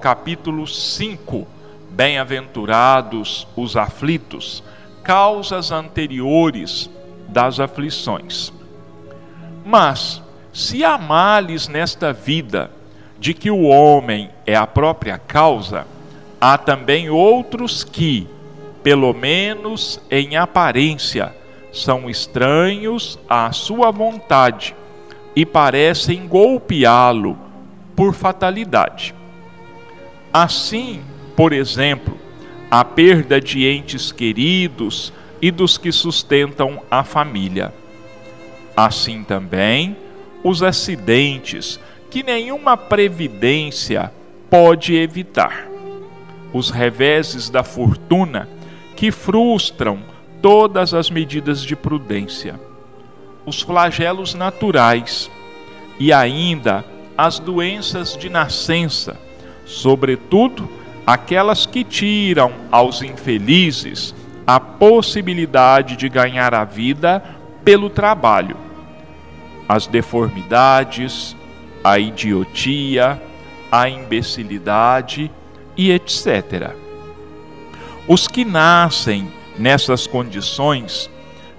capítulo 5, Bem-aventurados os aflitos, causas anteriores das aflições. Mas, se há males nesta vida, de que o homem é a própria causa, há também outros que, pelo menos em aparência, são estranhos à sua vontade e parecem golpeá-lo por fatalidade. Assim, por exemplo, a perda de entes queridos e dos que sustentam a família. Assim também, os acidentes que nenhuma previdência pode evitar. Os reveses da fortuna que frustram todas as medidas de prudência. Os flagelos naturais e ainda as doenças de nascença sobretudo aquelas que tiram aos infelizes a possibilidade de ganhar a vida pelo trabalho. As deformidades, a idiotia, a imbecilidade e etc. Os que nascem nessas condições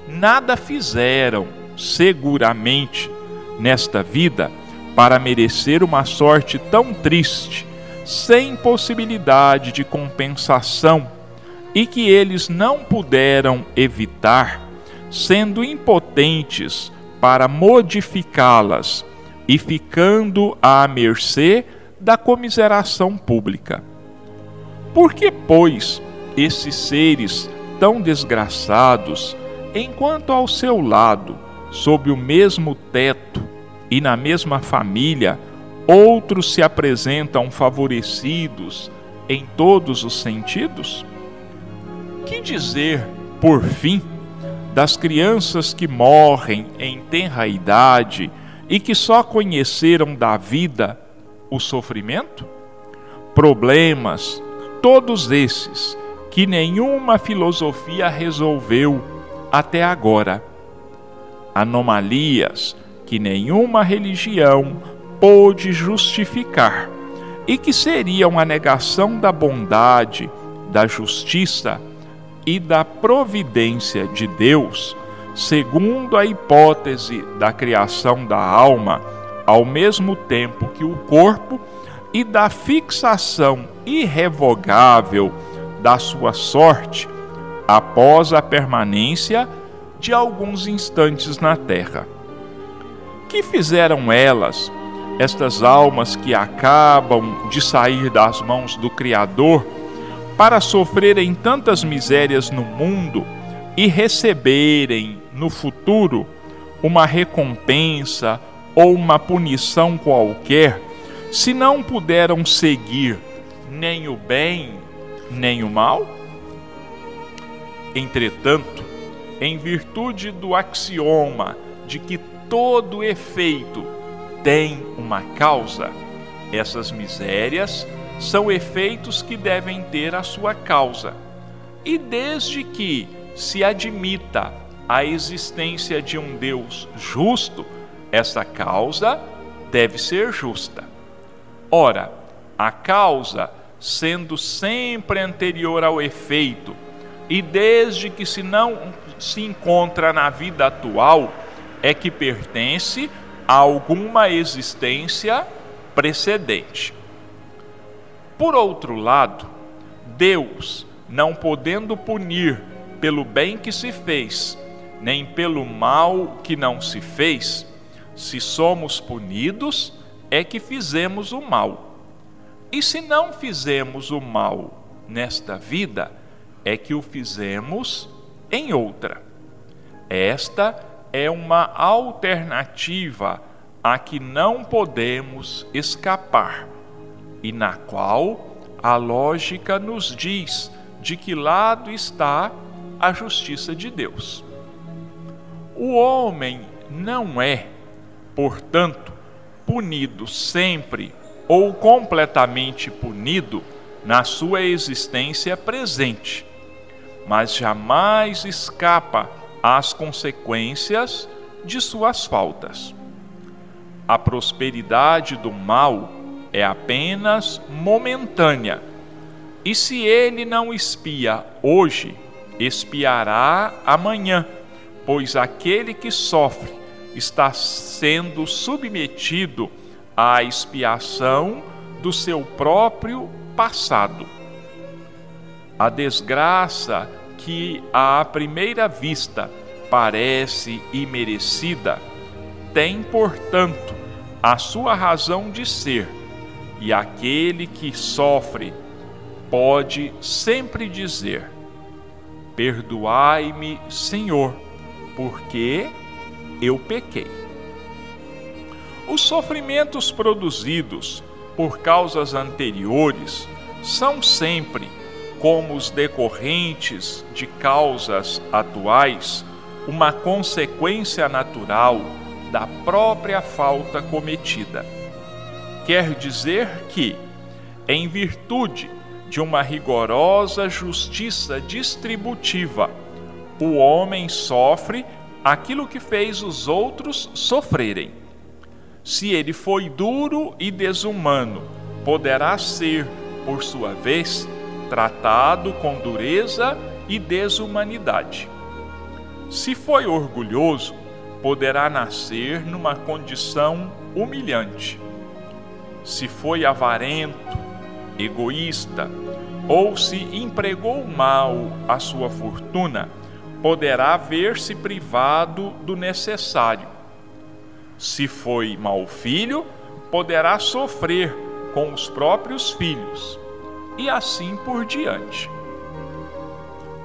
nada fizeram seguramente nesta vida para merecer uma sorte tão triste sem possibilidade de compensação e que eles não puderam evitar, sendo impotentes para modificá-las e ficando à mercê da comiseração pública. Por que, pois, esses seres tão desgraçados, enquanto ao seu lado, sob o mesmo teto e na mesma família, outros se apresentam favorecidos em todos os sentidos? Que dizer, por fim, das crianças que morrem em tenra idade e que só conheceram da vida o sofrimento? Problemas, todos esses, que nenhuma filosofia resolveu até agora. Anomalias que nenhuma religião pôde justificar e que seriam a negação da bondade, da justiça e da providência de Deus, segundo a hipótese da criação da alma, ao mesmo tempo que o corpo, e da fixação irrevogável da sua sorte após a permanência de alguns instantes na terra. Que fizeram elas estas almas que acabam de sair das mãos do Criador para sofrerem tantas misérias no mundo e receberem no futuro uma recompensa ou uma punição qualquer, se não puderam seguir nem o bem nem o mal? Entretanto, em virtude do axioma de que todo efeito tem uma causa. Essas misérias são efeitos que devem ter a sua causa. E desde que se admita a existência de um Deus justo, essa causa deve ser justa. Ora, a causa, sendo sempre anterior ao efeito, e desde que se não se encontra na vida atual, é que pertence alguma existência precedente. Por outro lado, Deus, não podendo punir pelo bem que se fez, nem pelo mal que não se fez, se somos punidos, é que fizemos o mal. E se não fizemos o mal nesta vida, é que o fizemos em outra. Esta é uma alternativa a que não podemos escapar e na qual a lógica nos diz de que lado está a justiça de Deus. O homem não é, portanto, punido sempre ou completamente punido na sua existência presente, mas jamais escapa as consequências de suas faltas. A prosperidade do mal é apenas momentânea. E se ele não espia hoje, espiará amanhã, pois aquele que sofre está sendo submetido à expiação do seu próprio passado. A desgraça que à primeira vista parece imerecida tem, portanto, a sua razão de ser, e aquele que sofre pode sempre dizer: Perdoai-me, Senhor, porque eu pequei. Os sofrimentos produzidos por causas anteriores são sempre, como os decorrentes de causas atuais, uma consequência natural da própria falta cometida. Quer dizer que, em virtude de uma rigorosa justiça distributiva, o homem sofre aquilo que fez os outros sofrerem. Se ele foi duro e desumano, poderá ser, por sua vez, tratado com dureza e desumanidade. Se foi orgulhoso, poderá nascer numa condição humilhante. Se foi avarento, egoísta, ou se empregou mal a sua fortuna, poderá ver-se privado do necessário. Se foi mau filho, poderá sofrer com os próprios filhos, e assim por diante.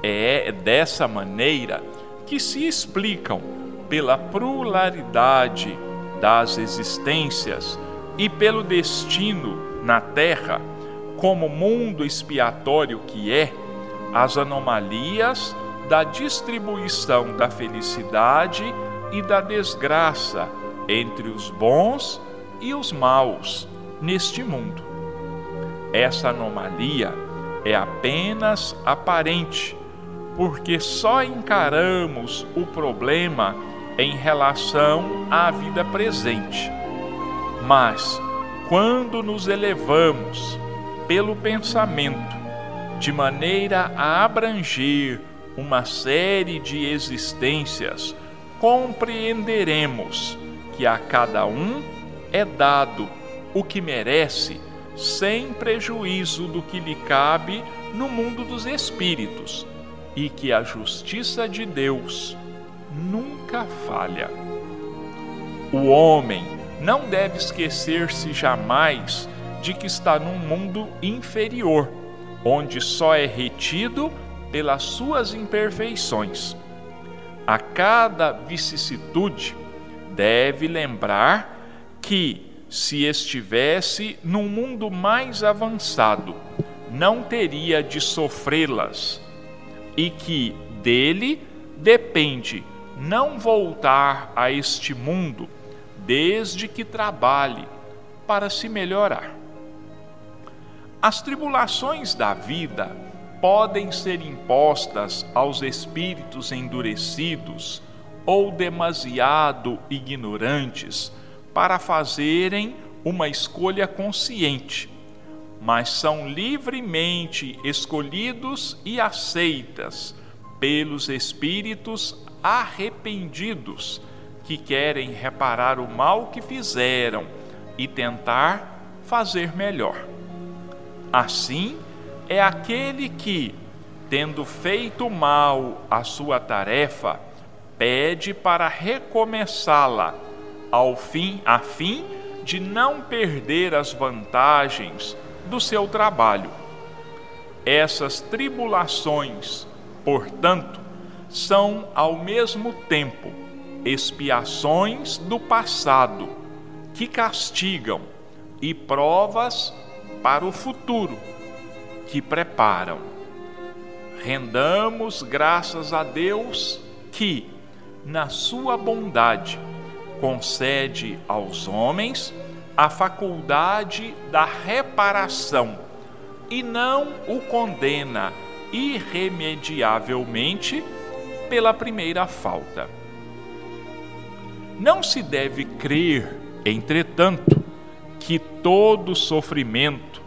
É dessa maneira que se explicam, pela pluralidade das existências e pelo destino na Terra, como mundo expiatório que é, as anomalias da distribuição da felicidade e da desgraça entre os bons e os maus neste mundo. Essa anomalia é apenas aparente, porque só encaramos o problema em relação à vida presente. Mas, quando nos elevamos pelo pensamento de maneira a abranger uma série de existências, compreenderemos que a cada um é dado o que merece, sem prejuízo do que lhe cabe no mundo dos espíritos, e que a justiça de Deus nunca falha. O homem não deve esquecer-se jamais de que está num mundo inferior, onde só é retido pelas suas imperfeições. A cada vicissitude, deve lembrar que, se estivesse num mundo mais avançado, não teria de sofrê-las, e que dele depende não voltar a este mundo desde que trabalhe para se melhorar. As tribulações da vida podem ser impostas aos espíritos endurecidos ou demasiado ignorantes para fazerem uma escolha consciente, mas são livremente escolhidos e aceitas pelos espíritos arrependidos que querem reparar o mal que fizeram e tentar fazer melhor. Assim, é aquele que, tendo feito mal a sua tarefa, pede para recomeçá-la, ao fim, a fim de não perder as vantagens do seu trabalho. Essas tribulações, portanto, são ao mesmo tempo expiações do passado que castigam e provas para o futuro que preparam. Rendamos graças a Deus que, na sua bondade, concede aos homens a faculdade da reparação e não o condena irremediavelmente pela primeira falta. Não se deve crer, entretanto, que todo sofrimento,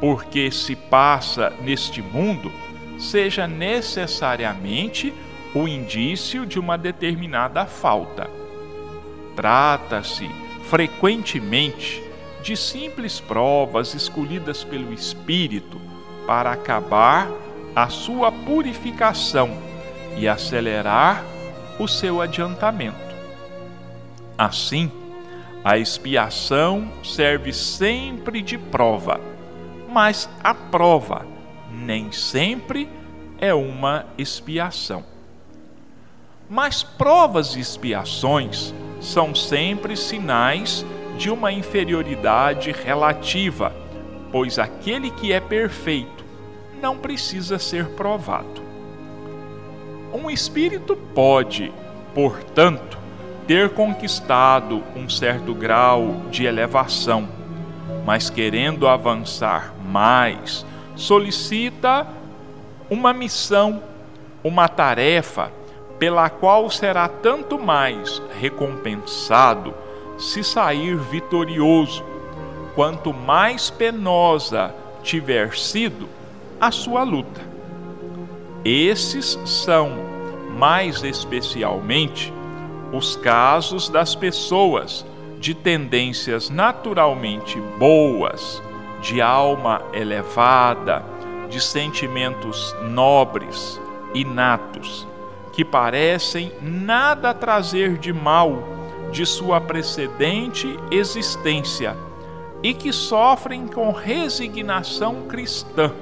porque se passa neste mundo, seja necessariamente o indício de uma determinada falta. Trata-se frequentemente de simples provas escolhidas pelo Espírito para acabar a sua purificação e acelerar o seu adiantamento. Assim, a expiação serve sempre de prova, mas a prova nem sempre é uma expiação. Mas provas e expiações são sempre sinais de uma inferioridade relativa, pois aquele que é perfeito não precisa ser provado. Um espírito pode, portanto, ter conquistado um certo grau de elevação, mas querendo avançar mais, solicita uma missão, uma tarefa pela qual será tanto mais recompensado se sair vitorioso, quanto mais penosa tiver sido a sua luta. Esses são, mais especialmente, os casos das pessoas de tendências naturalmente boas, de alma elevada, de sentimentos nobres, inatos, que parecem nada trazer de mal de sua precedente existência e que sofrem com resignação cristã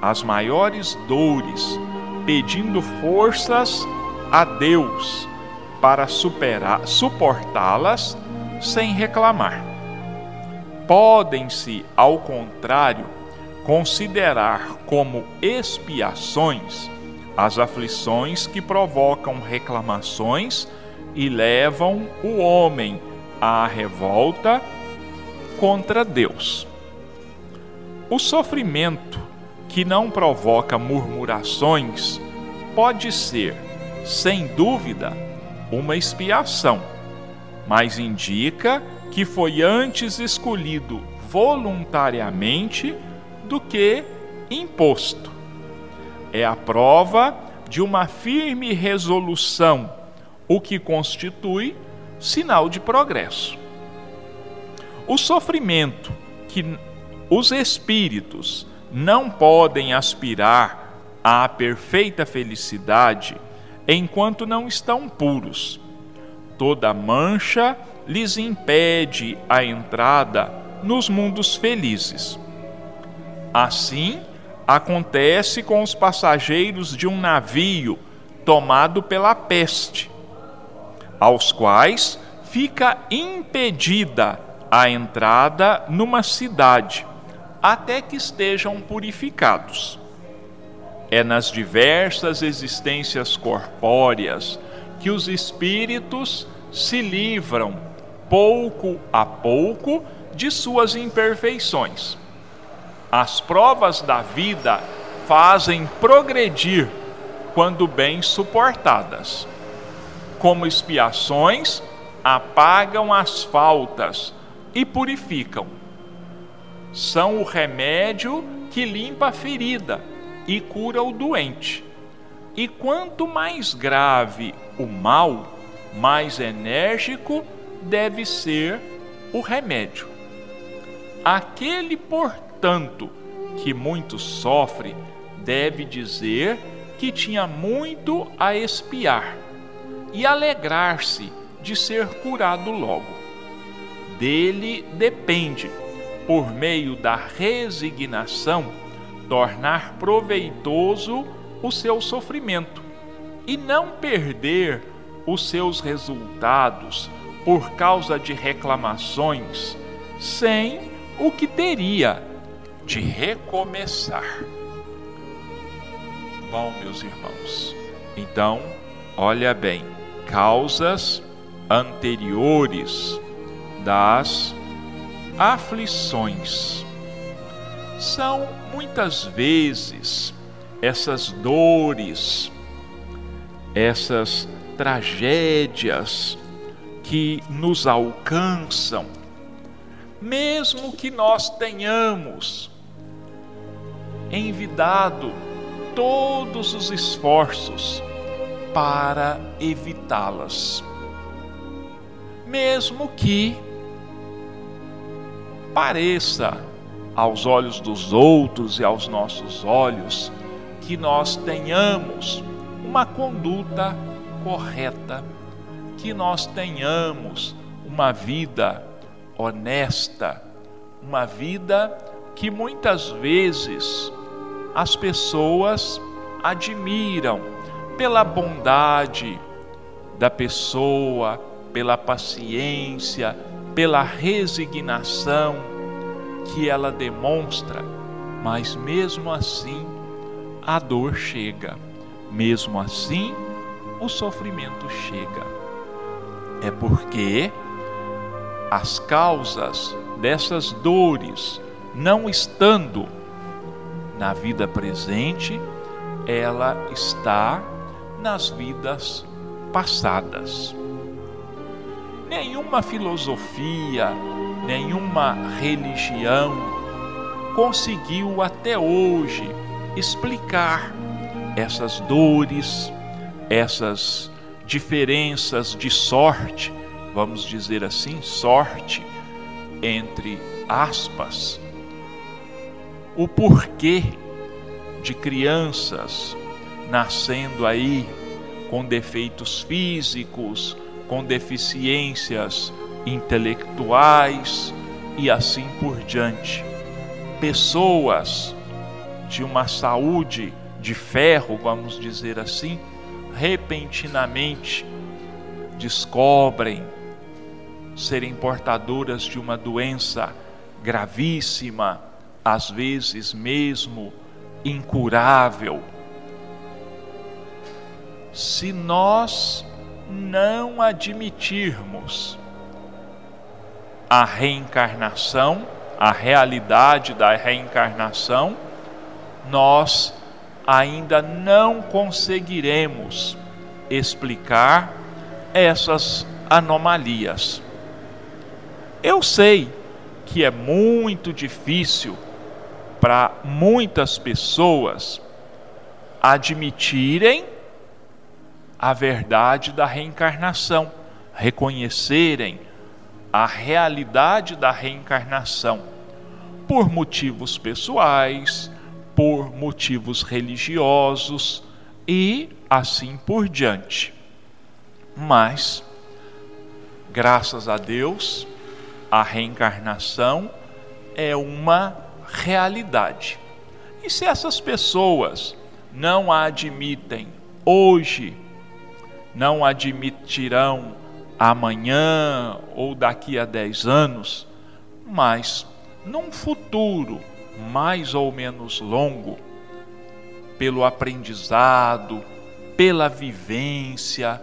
as maiores dores, pedindo forças a Deus para superar, suportá-las sem reclamar. Podem-se, ao contrário, considerar como expiações as aflições que provocam reclamações e levam o homem à revolta contra Deus. O sofrimento que não provoca murmurações pode ser, sem dúvida, uma expiação, mas indica que foi antes escolhido voluntariamente do que imposto. É a prova de uma firme resolução, o que constitui sinal de progresso. O sofrimento que os espíritos não podem aspirar à perfeita felicidade enquanto não estão puros. Toda mancha lhes impede a entrada nos mundos felizes. Assim, acontece com os passageiros de um navio tomado pela peste, aos quais fica impedida a entrada numa cidade, até que estejam purificados. É nas diversas existências corpóreas que os espíritos se livram, pouco a pouco, de suas imperfeições. As provas da vida fazem progredir quando bem suportadas. Como expiações, apagam as faltas e purificam. São o remédio que limpa a ferida e cura o doente. E quanto mais grave o mal, mais enérgico deve ser o remédio. Aquele, portanto, que muito sofre, deve dizer que tinha muito a espiar e alegrar-se de ser curado logo. Dele depende, por meio da resignação, tornar proveitoso o seu sofrimento e não perder os seus resultados por causa de reclamações, sem o que teria de recomeçar. Bom, meus irmãos, então, olha bem, causas anteriores das aflições são muitas vezes essas dores, essas tragédias que nos alcançam mesmo que nós tenhamos envidado todos os esforços para evitá-las. Mesmo que pareça aos olhos dos outros e aos nossos olhos que nós tenhamos uma conduta correta, que nós tenhamos uma vida honesta, uma vida que muitas vezes as pessoas admiram pela bondade da pessoa, pela paciência, pela resignação que ela demonstra, mas mesmo assim a dor chega, mesmo assim o sofrimento chega. É porque as causas dessas dores não estando na vida presente, ela está nas vidas passadas. Nenhuma filosofia, nenhuma religião conseguiu até hoje explicar essas dores, essas diferenças de sorte, vamos dizer assim, sorte entre aspas, o porquê de crianças nascendo aí com defeitos físicos, com deficiências intelectuais e assim por diante. Pessoas de uma saúde de ferro, vamos dizer assim, repentinamente descobrem serem portadoras de uma doença gravíssima, às vezes mesmo incurável. Se nós não admitirmos a reencarnação, a realidade da reencarnação, nós ainda não conseguiremos explicar essas anomalias. Eu sei que é muito difícil para muitas pessoas admitirem a verdade da reencarnação, reconhecerem a realidade da reencarnação por motivos pessoais, por motivos religiosos e assim por diante. Mas, graças a Deus, a reencarnação é uma realidade. E se essas pessoas não a admitem hoje, não admitirão amanhã ou daqui a dez anos, mas num futuro mais ou menos longo, pelo aprendizado, pela vivência,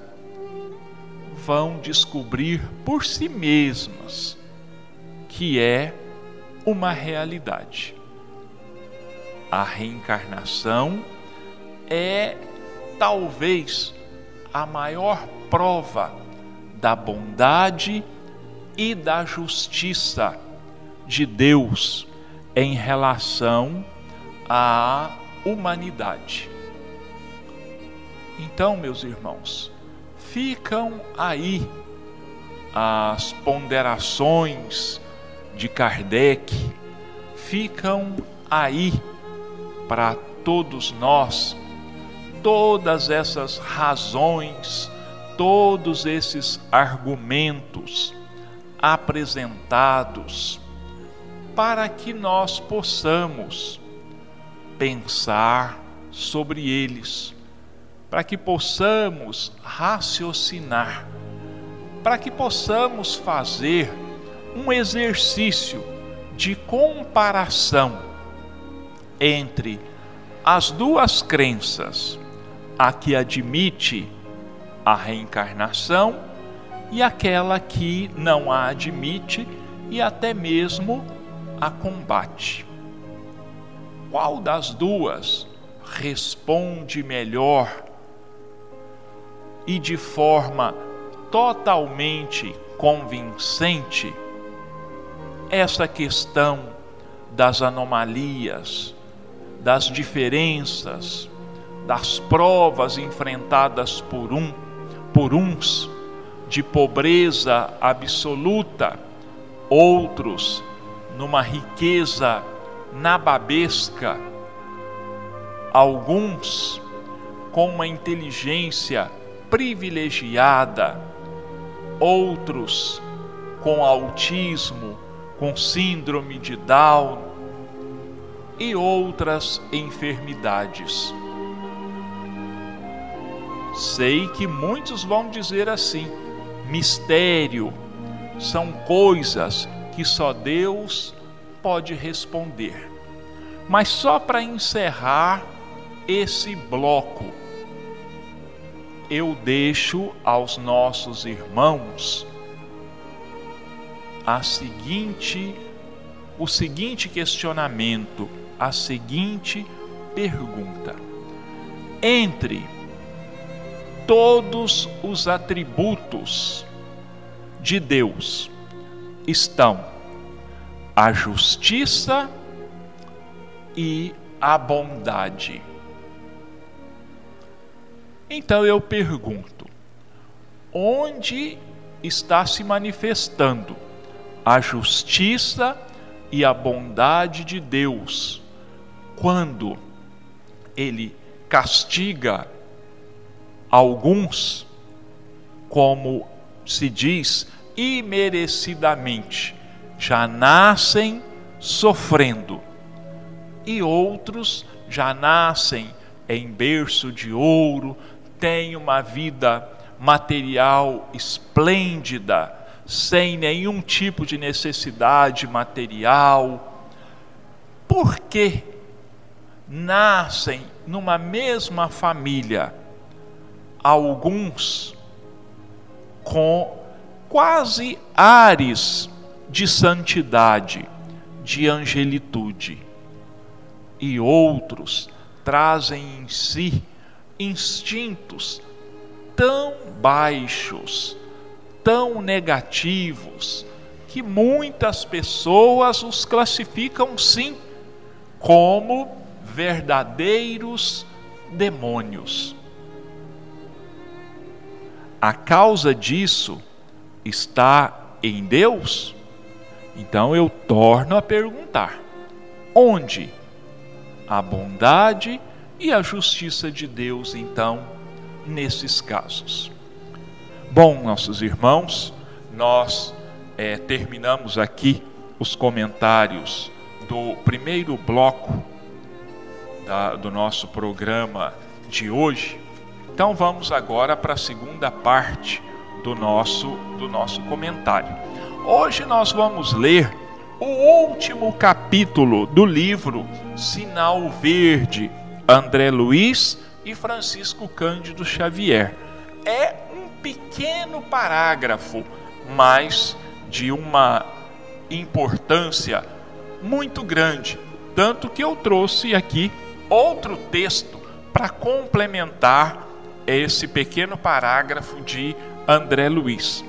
vão descobrir por si mesmas que é uma realidade. A reencarnação é talvez a maior prova da bondade e da justiça de Deus em relação à humanidade. Então, meus irmãos, ficam aí as ponderações de Kardec ficam aí para todos nós, todas essas razões, todos esses argumentos apresentados, para que nós possamos pensar sobre eles, para que possamos raciocinar, para que possamos fazer um exercício de comparação entre as duas crenças, a que admite a reencarnação e aquela que não a admite e até mesmo a combate. Qual das duas responde melhor e de forma totalmente convincente essa questão das anomalias, das diferenças, das provas enfrentadas por um, por uns, de pobreza absoluta, outros numa riqueza nababesca, alguns com uma inteligência privilegiada, outros com autismo, com síndrome de Down e outras enfermidades. Sei que muitos vão dizer assim: mistério são coisas que só Deus pode responder. Mas só para encerrar esse bloco, eu deixo aos nossos irmãos a seguinte o seguinte questionamento, a seguinte pergunta: entre todos os atributos de Deus estão a justiça e a bondade. Então eu pergunto: onde está se manifestando a justiça e a bondade de Deus. Quando ele castiga alguns, como se diz, imerecidamente, já nascem sofrendo, e outros já nascem em berço de ouro, têm uma vida material esplêndida, sem nenhum tipo de necessidade material. Por que nascem numa mesma família alguns com quase ares de santidade, de angelitude, e outros trazem em si instintos tão baixos, tão negativos, que muitas pessoas os classificam sim como verdadeiros demônios. A causa disso está em Deus? Então eu torno a perguntar: onde a bondade e a justiça de Deus, então, nesses casos? Bom, nossos irmãos, nós é, terminamos aqui os comentários do primeiro bloco da, do nosso programa de hoje. Então vamos agora para a segunda parte do nosso, do nosso comentário. Hoje nós vamos ler o último capítulo do livro Sinal Verde, André Luiz e Francisco Cândido Xavier. É pequeno parágrafo, mas de uma importância muito grande, tanto que eu trouxe aqui outro texto para complementar esse pequeno parágrafo de André Luiz.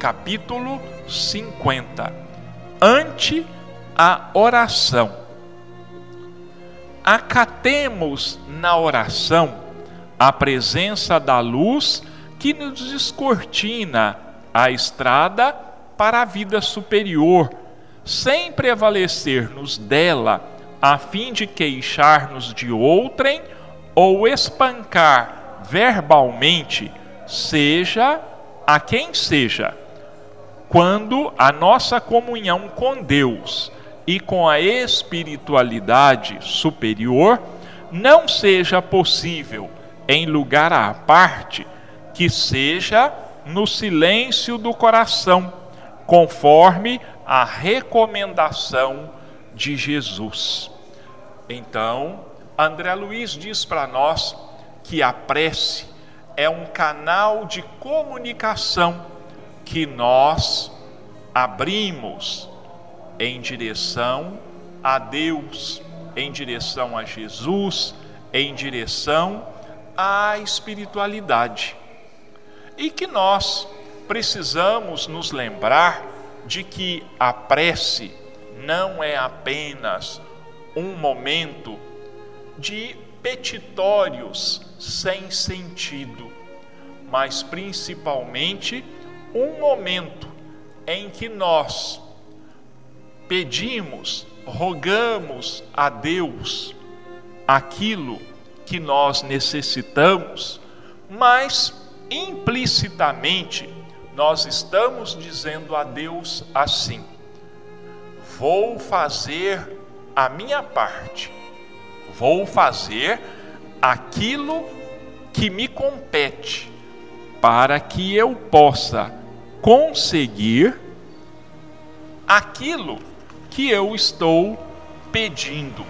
Capítulo 50. Ante a oração. Acatemos na oração a presença da luz que nos descortina a estrada para a vida superior, sem prevalecer-nos dela, a fim de queixar-nos de outrem ou espancar verbalmente seja a quem seja, quando a nossa comunhão com Deus e com a espiritualidade superior não seja possível em lugar à parte, que seja no silêncio do coração, conforme a recomendação de Jesus. Então, André Luiz diz para nós que a prece é um canal de comunicação que nós abrimos em direção a Deus, em direção a Jesus, em direção à espiritualidade. E que nós precisamos nos lembrar de que a prece não é apenas um momento de petitórios sem sentido, mas principalmente um momento em que nós pedimos, rogamos a Deus aquilo que nós necessitamos, mas implicitamente nós estamos dizendo a Deus assim: vou fazer a minha parte, vou fazer aquilo que me compete, para que eu possa conseguir aquilo que eu estou pedindo.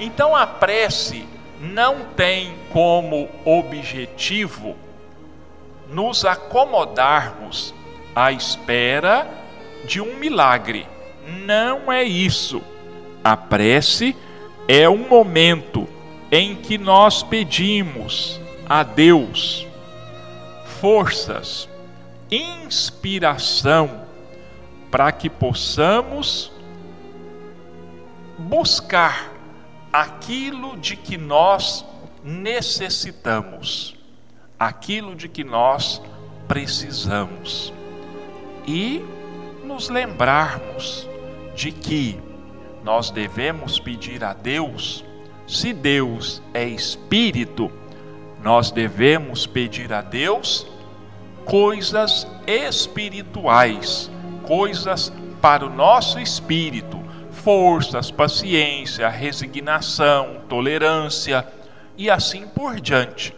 Então a prece não tem como objetivo nos acomodarmos à espera de um milagre. Não é isso. A prece é um momento em que nós pedimos a Deus forças, inspiração, para que possamos buscar aquilo de que nós necessitamos, aquilo de que nós precisamos. E nos lembrarmos de que nós devemos pedir a Deus, se Deus é espírito, nós devemos pedir a Deus coisas espirituais, coisas para o nosso espírito, forças, paciência, resignação, tolerância e assim por diante.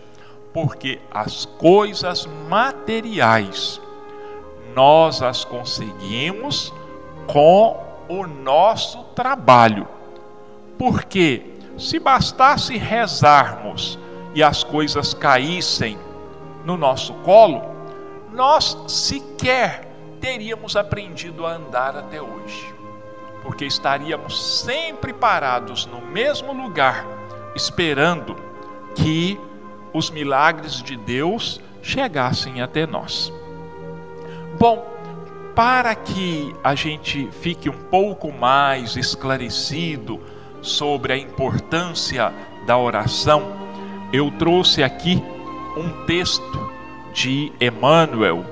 Porque as coisas materiais nós as conseguimos com o nosso trabalho. Porque se bastasse rezarmos e as coisas caíssem no nosso colo, nós sequer teríamos aprendido a andar até hoje porque estaríamos sempre parados no mesmo lugar, esperando que os milagres de Deus chegassem até nós. Bom, para que a gente fique um pouco mais esclarecido sobre a importância da oração, eu trouxe aqui um texto de Emmanuel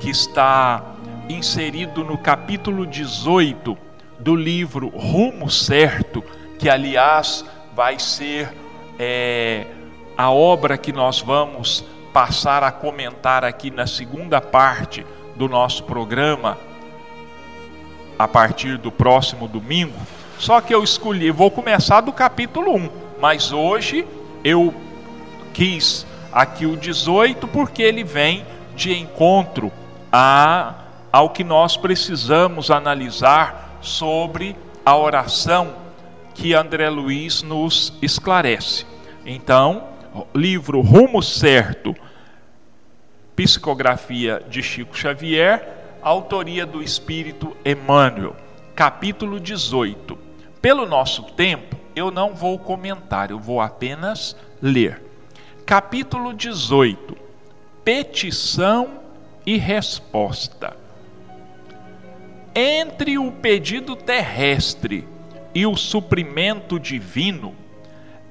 que está inserido no capítulo 18 do livro Rumo Certo, que aliás vai ser é, a obra que nós vamos passar a comentar aqui na segunda parte do nosso programa, a partir do próximo domingo. Só que eu escolhi, vou começar do capítulo 1, mas hoje eu quis aqui o 18 porque ele vem de encontro a, ao que nós precisamos analisar sobre a oração que André Luiz nos esclarece. Então, livro Rumo Certo, Psicografia de Chico Xavier, autoria do Espírito Emmanuel, capítulo 18. Pelo nosso tempo, eu não vou comentar, eu vou apenas ler. Capítulo 18: Petição e resposta. Entre o pedido terrestre e o suprimento divino,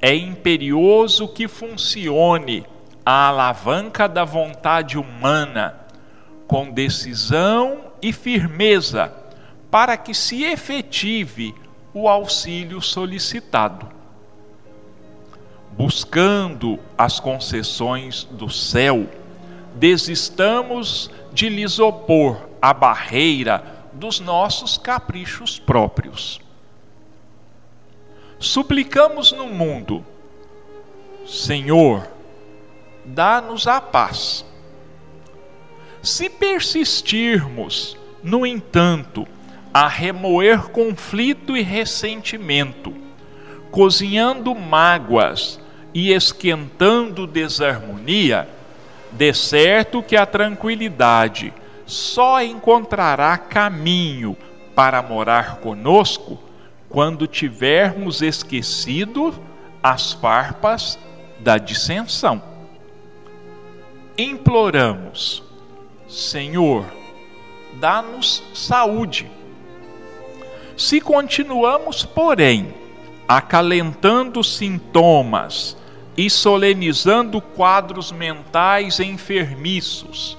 é imperioso que funcione a alavanca da vontade humana com decisão e firmeza para que se efetive o auxílio solicitado. Buscando as concessões do céu, desistamos de lhes opor a barreira dos nossos caprichos próprios. Suplicamos no mundo, Senhor, dá-nos a paz. Se persistirmos, no entanto, a remoer conflito e ressentimento, cozinhando mágoas e esquentando desarmonia, de certo que a tranquilidade só encontrará caminho para morar conosco quando tivermos esquecido as farpas da dissensão. Imploramos, Senhor, dá-nos saúde. Se continuamos, porém, acalentando sintomas e solenizando quadros mentais enfermiços,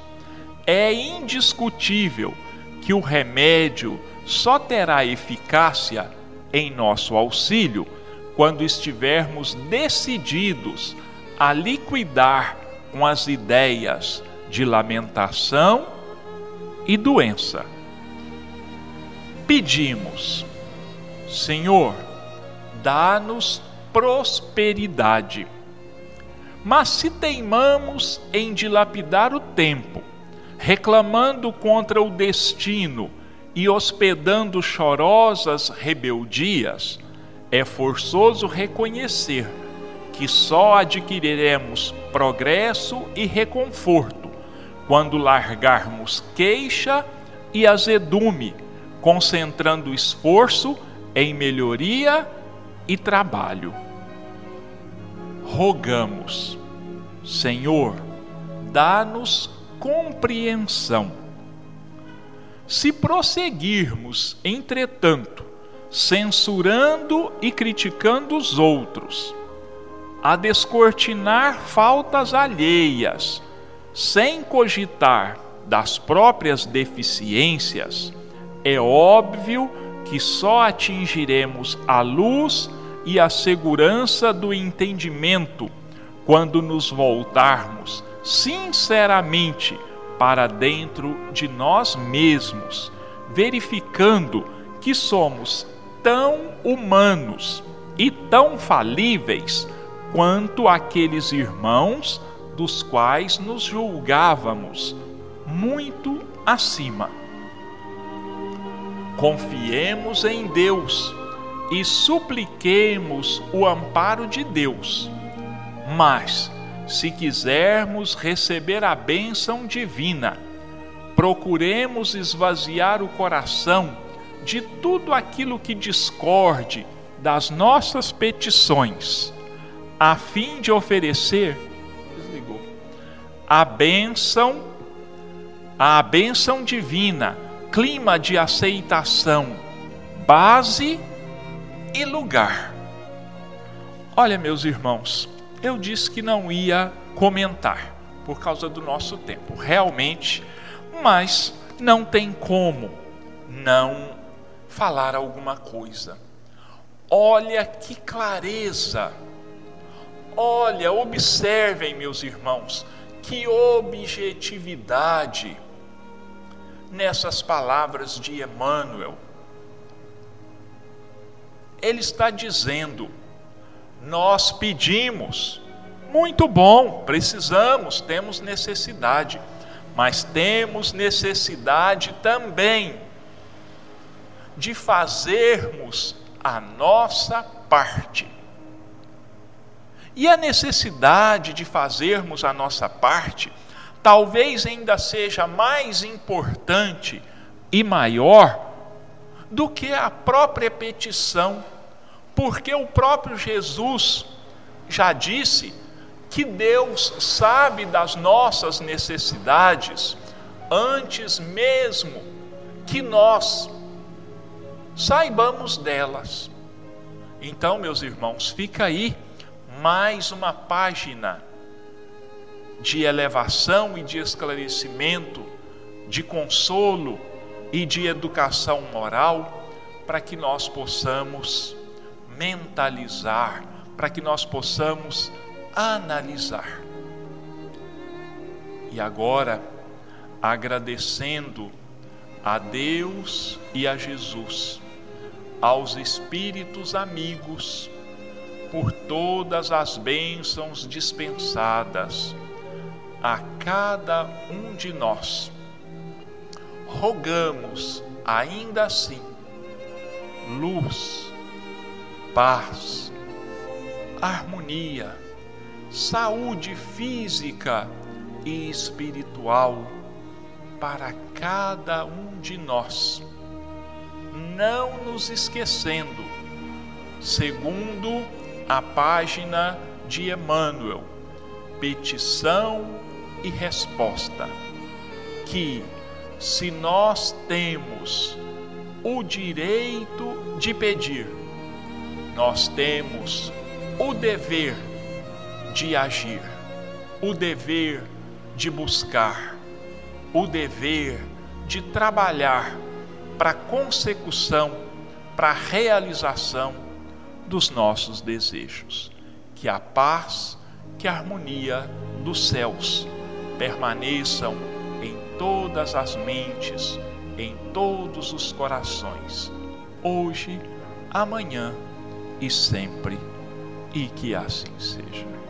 é indiscutível que o remédio só terá eficácia em nosso auxílio quando estivermos decididos a liquidar com as ideias de lamentação e doença. Pedimos, Senhor, dá-nos prosperidade. Mas se teimamos em dilapidar o tempo, reclamando contra o destino e hospedando chorosas rebeldias, é forçoso reconhecer que só adquiriremos progresso e reconforto quando largarmos queixa e azedume, concentrando esforço em melhoria e trabalho. Rogamos, Senhor, dá-nos compreensão. Se prosseguirmos, entretanto, censurando e criticando os outros, a descortinar faltas alheias, sem cogitar das próprias deficiências, é óbvio que só atingiremos a luz e a segurança do entendimento quando nos voltarmos sinceramente para dentro de nós mesmos, verificando que somos tão humanos e tão falíveis quanto aqueles irmãos dos quais nos julgávamos muito acima. Confiemos em Deus e supliquemos o amparo de Deus. Mas, se quisermos receber a bênção divina, procuremos esvaziar o coração de tudo aquilo que discorde das nossas petições, a fim de oferecer desligou, a bênção, a bênção divina, clima de aceitação, base e lugar. Olha, meus irmãos, eu disse que não ia comentar por causa do nosso tempo, realmente, mas não tem como não falar alguma coisa. Olha que clareza, olha, observem, meus irmãos, que objetividade nessas palavras de Emmanuel. Ele está dizendo: nós pedimos, muito bom, precisamos, temos necessidade, mas temos necessidade também de fazermos a nossa parte. E a necessidade de fazermos a nossa parte talvez ainda seja mais importante e maior do que a própria petição, porque o próprio Jesus já disse que Deus sabe das nossas necessidades antes mesmo que nós saibamos delas. Então, meus irmãos, fica aí mais uma página de elevação e de esclarecimento, de consolo e de educação moral, para que nós possamos mentalizar, para que nós possamos analisar. E agora, agradecendo a Deus e a Jesus, aos espíritos amigos, por todas as bênçãos dispensadas a cada um de nós. Rogamos ainda assim luz, paz, harmonia, saúde física e espiritual para cada um de nós, não nos esquecendo, segundo a página de Emmanuel, petição e resposta, que se nós temos o direito de pedir, nós temos o dever de agir, o dever de buscar, o dever de trabalhar para a consecução, para a realização dos nossos desejos. Que a paz, que a harmonia dos céus permaneçam em todas as mentes, em todos os corações, hoje, amanhã e sempre, e que assim seja.